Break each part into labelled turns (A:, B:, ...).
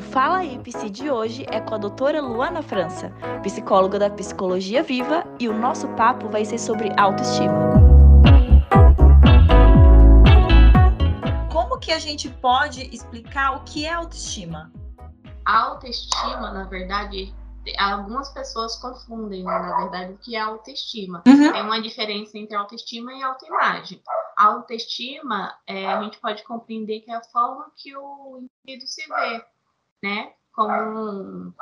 A: O Fala Psi de hoje é com a doutora Luana França, psicóloga da Psicologia Viva, e o nosso papo vai ser sobre autoestima. Como que a gente pode explicar o que é autoestima?
B: A autoestima, na verdade, algumas pessoas confundem, né, na verdade, o que é autoestima. Uhum. Tem uma diferença entre autoestima e autoimagem. A autoestima, é, a gente pode compreender que é a forma que o indivíduo se vê, né? Como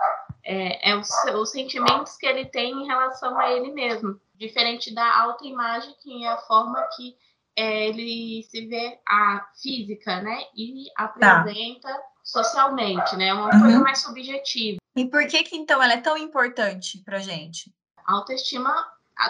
B: é, é os, os sentimentos que ele tem em relação a ele mesmo. Diferente da autoimagem, que é a forma que é, ele se vê a física, né? E apresenta tá. socialmente, né? Uma uhum. coisa mais subjetiva.
A: E por que que então ela é tão importante pra gente?
B: A autoestima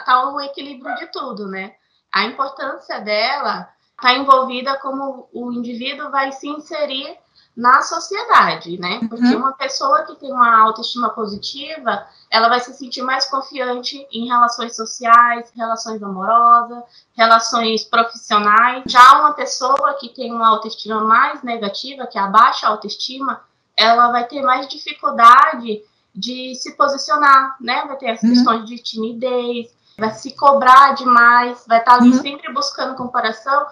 B: tá o equilíbrio de tudo, né? A importância dela está envolvida como o indivíduo vai se inserir na sociedade, né? Porque uhum. uma pessoa que tem uma autoestima positiva, ela vai se sentir mais confiante em relações sociais, relações amorosas, relações profissionais. Já uma pessoa que tem uma autoestima mais negativa, que é a baixa autoestima, ela vai ter mais dificuldade de se posicionar, né? Vai ter as uhum. questões de timidez, vai se cobrar demais, vai estar ali uhum. sempre buscando comparação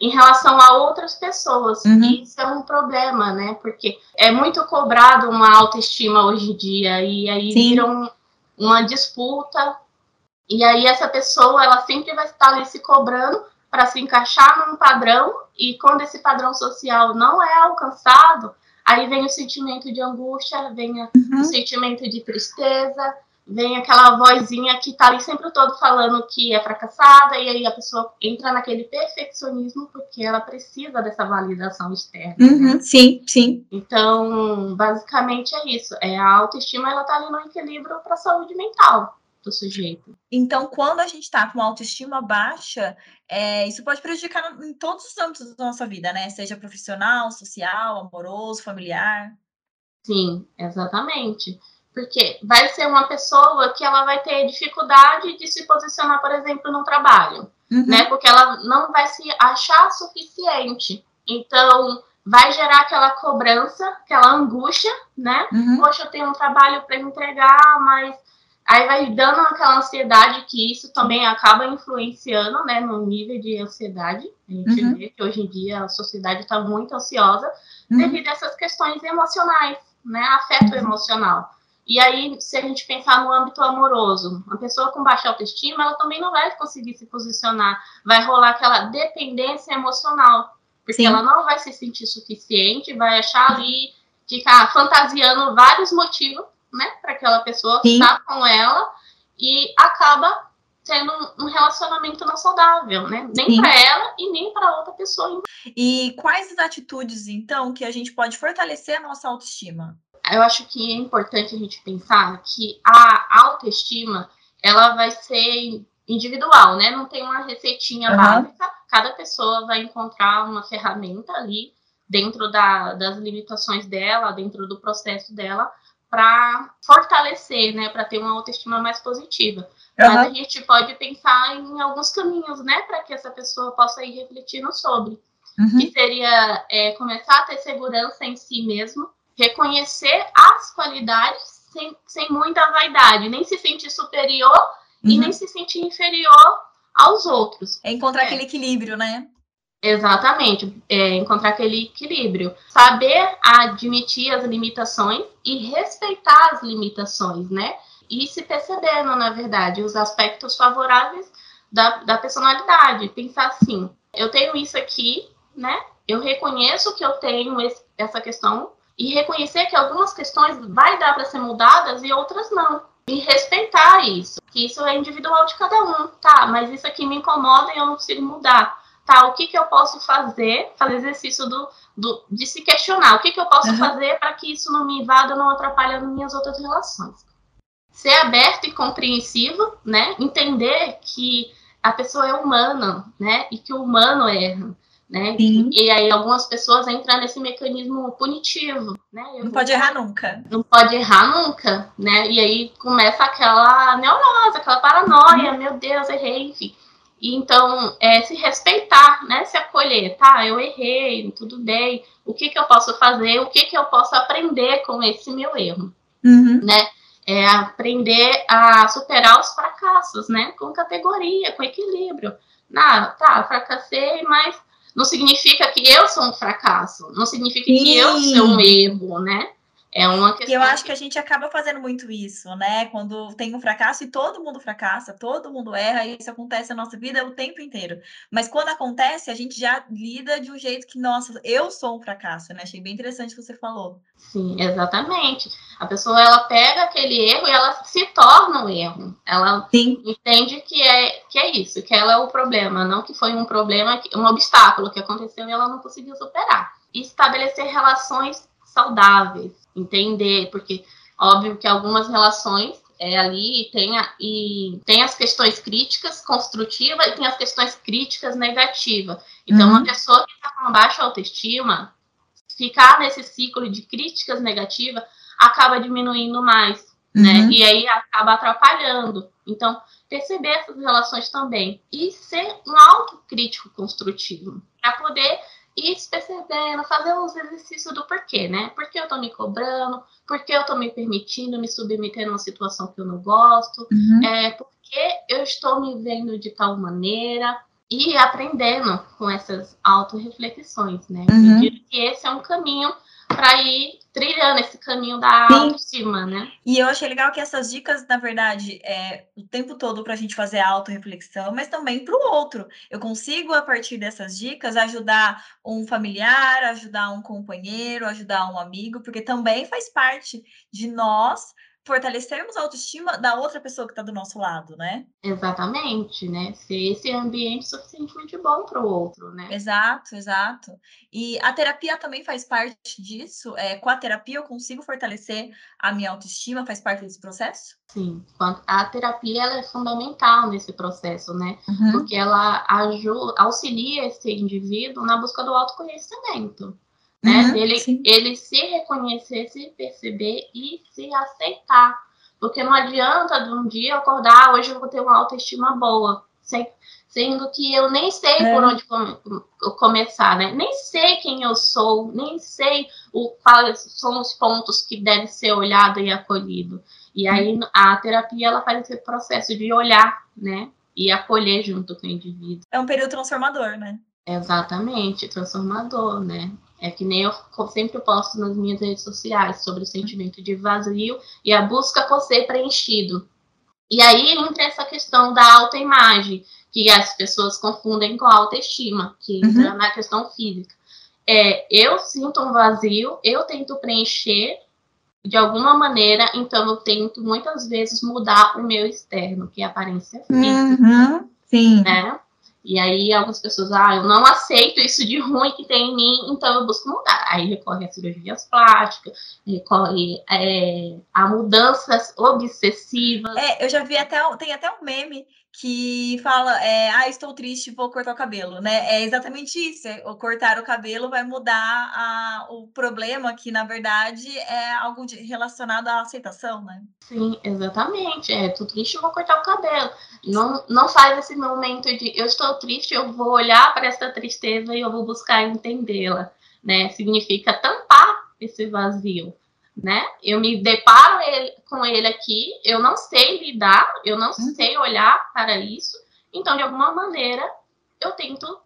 B: em relação a outras pessoas. Uhum. E isso é um problema, né? Porque é muito cobrado uma autoestima hoje em dia, e aí Sim. vira um, uma disputa, e aí essa pessoa ela sempre vai estar ali se cobrando para se encaixar num padrão, e quando esse padrão social não é alcançado, aí vem o sentimento de angústia, vem uhum. o sentimento de tristeza, vem aquela vozinha que tá ali sempre todo falando que é fracassada, e aí a pessoa entra naquele perfeccionismo porque ela precisa dessa validação externa.
A: Uhum, né? Sim, sim.
B: Então, basicamente é isso. É a autoestima, ela tá ali no equilíbrio para a saúde mental do sujeito.
A: Então, quando a gente está com autoestima baixa, é, isso pode prejudicar em todos os âmbitos da nossa vida, né? Seja profissional, social, amoroso, familiar.
B: Sim, exatamente. Porque vai ser uma pessoa que ela vai ter dificuldade de se posicionar, por exemplo, no trabalho, uhum. né? Porque ela não vai se achar suficiente. Então, vai gerar aquela cobrança, aquela angústia, né? Uhum. Poxa, eu tenho um trabalho para entregar, mas aí vai dando aquela ansiedade que isso também acaba influenciando, né, no nível de ansiedade. A gente uhum. vê que hoje em dia a sociedade está muito ansiosa uhum. devido a essas questões emocionais, né? Afeto uhum. emocional. E aí, se a gente pensar no âmbito amoroso, uma pessoa com baixa autoestima, ela também não vai conseguir se posicionar, vai rolar aquela dependência emocional, porque Sim. ela não vai se sentir suficiente, vai achar ali, ficar fantasiando vários motivos, né, para aquela pessoa Sim. estar com ela e acaba sendo um relacionamento não saudável, né? Nem para ela e nem para outra pessoa.
A: E quais as atitudes, então, que a gente pode fortalecer a nossa autoestima?
B: Eu acho que é importante a gente pensar que a autoestima ela vai ser individual, né? Não tem uma receitinha uhum. básica. Cada pessoa vai encontrar uma ferramenta ali dentro da, das limitações dela, dentro do processo dela, para fortalecer, né? Para ter uma autoestima mais positiva. Uhum. Mas a gente pode pensar em alguns caminhos, né? Para que essa pessoa possa ir refletindo sobre. Uhum. Que seria é, começar a ter segurança em si mesmo, reconhecer as qualidades sem, sem muita vaidade, nem se sentir superior uhum. e nem se sentir inferior aos outros.
A: É encontrar é. aquele equilíbrio, né?
B: Exatamente, é encontrar aquele equilíbrio. Saber admitir as limitações e respeitar as limitações, né? E se percebendo, na verdade, os aspectos favoráveis da, da personalidade. Pensar assim, eu tenho isso aqui, né? Eu reconheço que eu tenho esse, essa questão e reconhecer que algumas questões vai dar para ser mudadas e outras não. E respeitar isso, que isso é individual de cada um, tá? Mas isso aqui me incomoda e eu não consigo mudar. Tá, o que, que eu posso fazer? Fazer exercício do, do, de se questionar. O que, que eu posso uhum. fazer para que isso não me invada, não atrapalhe as minhas outras relações? Ser aberto e compreensivo, né? Entender que a pessoa é humana, né? E que o humano erra né? Sim. E aí algumas pessoas entram nesse mecanismo punitivo, né?
A: Eu não pode errar nunca.
B: Não pode errar nunca, né? E aí começa aquela neurose, aquela paranoia, meu Deus, errei, enfim. E então, é, se respeitar, né? Se acolher, tá? Eu errei, tudo bem. O que, que eu posso fazer? O que, que eu posso aprender com esse meu erro? Uhum. Né? É aprender a superar os fracassos, né? Com categoria, com equilíbrio. Ah, tá, fracassei, mas não significa que eu sou um fracasso. Não significa Sim. que eu sou um erro, né? É uma questão.
A: Eu acho que a gente acaba fazendo muito isso, né? Quando tem um fracasso e todo mundo fracassa, todo mundo erra, e isso acontece na nossa vida o tempo inteiro. Mas quando acontece, a gente já lida de um jeito que, nossa, eu sou um fracasso, né? Achei bem interessante o que você falou.
B: Sim, exatamente. A pessoa ela pega aquele erro e ela se torna um erro. Ela Sim. entende que é que é isso, que ela é o problema, não que foi um problema, um obstáculo que aconteceu e ela não conseguiu superar. E estabelecer relações saudáveis, entender, porque óbvio que algumas relações é, ali tem, a, e tem as questões críticas construtivas e tem as questões críticas negativas. Então, uhum. uma pessoa que está com baixa autoestima, ficar nesse ciclo de críticas negativas acaba diminuindo mais, né? uhum. né? E aí acaba atrapalhando. Então, perceber essas relações também e ser um autocrítico construtivo para poder ir se percebendo, fazer os exercícios do porquê, né? Por que eu tô me cobrando? Por que eu tô me permitindo me submeter numa situação que eu não gosto? Uhum. É, por que eu estou me vendo de tal maneira? E aprendendo com essas autorreflexões, né? Uhum. Eu digo que esse é um caminho para ir trilhando esse caminho da Sim. autoestima, né?
A: E eu achei legal que essas dicas, na verdade, é o tempo todo para a gente fazer a autorreflexão, mas também para o outro. Eu consigo, a partir dessas dicas, ajudar um familiar, ajudar um companheiro, ajudar um amigo, porque também faz parte de nós fortalecermos a autoestima da outra pessoa que está do nosso lado, né?
B: Exatamente, né? Ser esse ambiente suficientemente bom para o outro, né?
A: Exato, exato. E a terapia também faz parte disso. É, com a terapia eu consigo fortalecer a minha autoestima, faz parte desse processo?
B: Sim, a terapia ela é fundamental nesse processo, né? Uhum. Porque ela ajuda, auxilia esse indivíduo na busca do autoconhecimento né? Uhum, ele, ele se reconhecer, se perceber e se aceitar. Porque não adianta de um dia acordar, ah, hoje eu vou ter uma autoestima boa, sem, sendo que eu nem sei é. por onde começar, né? Nem sei quem eu sou, nem sei o, quais são os pontos que devem ser olhado e acolhido. E aí a terapia ela faz esse processo de olhar, né? E acolher junto com o indivíduo.
A: É um período transformador, né?
B: Exatamente, transformador, né? É que nem eu sempre posto nas minhas redes sociais sobre o sentimento de vazio e a busca por ser preenchido. E aí entra essa questão da autoimagem, que as pessoas confundem com a autoestima, que entra uhum. na questão física. É, eu sinto um vazio, eu tento preencher de alguma maneira, então eu tento muitas vezes mudar o meu externo, que é a aparência física.
A: Uhum. Sim.
B: Né? E aí algumas pessoas, ah, eu não aceito isso de ruim que tem em mim, então eu busco mudar. Aí recorre a cirurgias plásticas, recorre é, a mudanças obsessivas.
A: É, eu já vi até, tem até um meme que fala, é, ah, estou triste, vou cortar o cabelo, né? É exatamente isso, é, cortar o cabelo vai mudar a, o problema, que na verdade é algo de, relacionado à aceitação, né?
B: Sim, exatamente, é, estou triste, vou cortar o cabelo. Não, não faz esse momento de, eu estou triste, eu vou olhar para essa tristeza e eu vou buscar entendê-la, né? Significa tampar esse vazio né? Eu me deparo ele, com ele aqui, eu não sei lidar, eu não uhum. sei olhar para isso, então de alguma maneira eu tento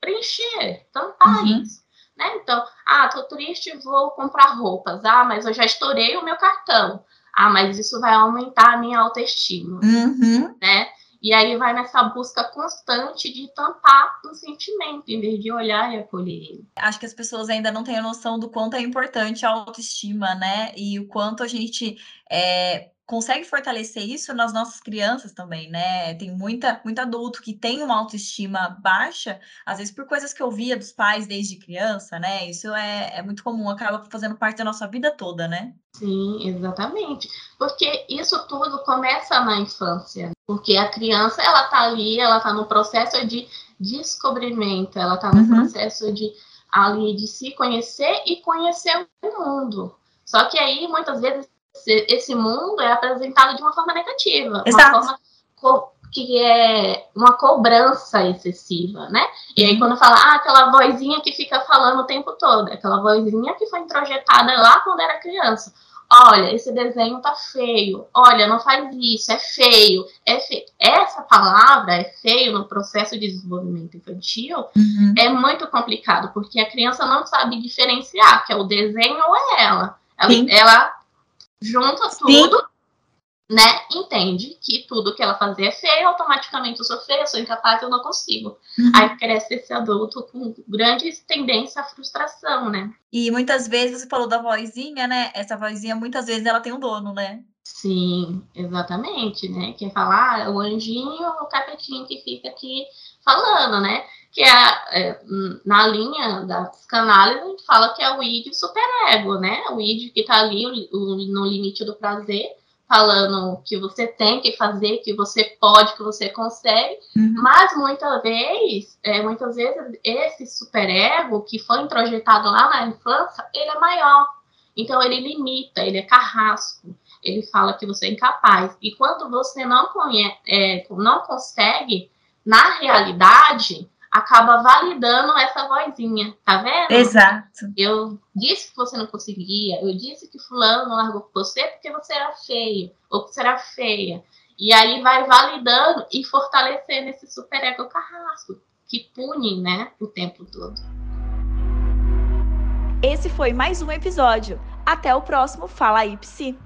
B: preencher, tampar uhum. isso. Né? Então, ah, tô triste, vou comprar roupas. Ah, mas eu já estourei o meu cartão. Ah, mas isso vai aumentar a minha autoestima,
A: uhum.
B: né? E aí vai nessa busca constante de tampar um sentimento, em vez de olhar e acolher ele.
A: Acho que as pessoas ainda não têm a noção do quanto é importante a autoestima, né? E o quanto a gente é, consegue fortalecer isso nas nossas crianças também, né? Tem muita, muito adulto que tem uma autoestima baixa, às vezes por coisas que eu via dos pais desde criança, né? Isso é, é muito comum, acaba fazendo parte da nossa vida toda, né?
B: Sim, exatamente. Porque isso tudo começa na infância. Porque a criança, ela tá ali, ela tá no processo de descobrimento, ela tá no uhum. processo de ali de se conhecer e conhecer o mundo. Só que aí, muitas vezes, esse mundo é apresentado de uma forma negativa, Exato. uma forma que é uma cobrança excessiva, né? E aí quando fala, ah, aquela vozinha que fica falando o tempo todo, aquela vozinha que foi introjetada lá quando era criança. Olha, esse desenho tá feio. Olha, não faz isso, é feio. É feio. Essa palavra é feio no processo de desenvolvimento infantil uhum. é muito complicado, porque a criança não sabe diferenciar que é o desenho ou é ela. Ela, ela junta tudo Sim né, entende que tudo que ela fazia é feio, automaticamente eu sou feia, sou incapaz, eu não consigo. Uhum. Aí cresce esse adulto com grande tendência à frustração, né?
A: E muitas vezes você falou da vozinha, né? Essa vozinha, muitas vezes ela tem um dono, né?
B: Sim, exatamente, né? Que é falar o anjinho, o capetinho que fica aqui falando, né? Que é, é na linha da psicanálise, a gente fala que é o id superego, né? O id que tá ali o, o, no limite do prazer, falando que você tem que fazer, que você pode, que você consegue, uhum. mas muitas vezes, é, muitas vezes esse superego que foi introjetado lá na infância, ele é maior. Então ele limita, ele é carrasco, ele fala que você é incapaz. E quando você não conhece, é, não consegue, na realidade, acaba validando essa vozinha, tá vendo?
A: Exato.
B: Eu disse que você não conseguia, eu disse que fulano não largou com você porque você era feio, ou que você era feia. E aí vai validando e fortalecendo esse superego carrasco, que pune, né, o tempo todo.
A: Esse foi mais um episódio. Até o próximo Fala aí, Psi.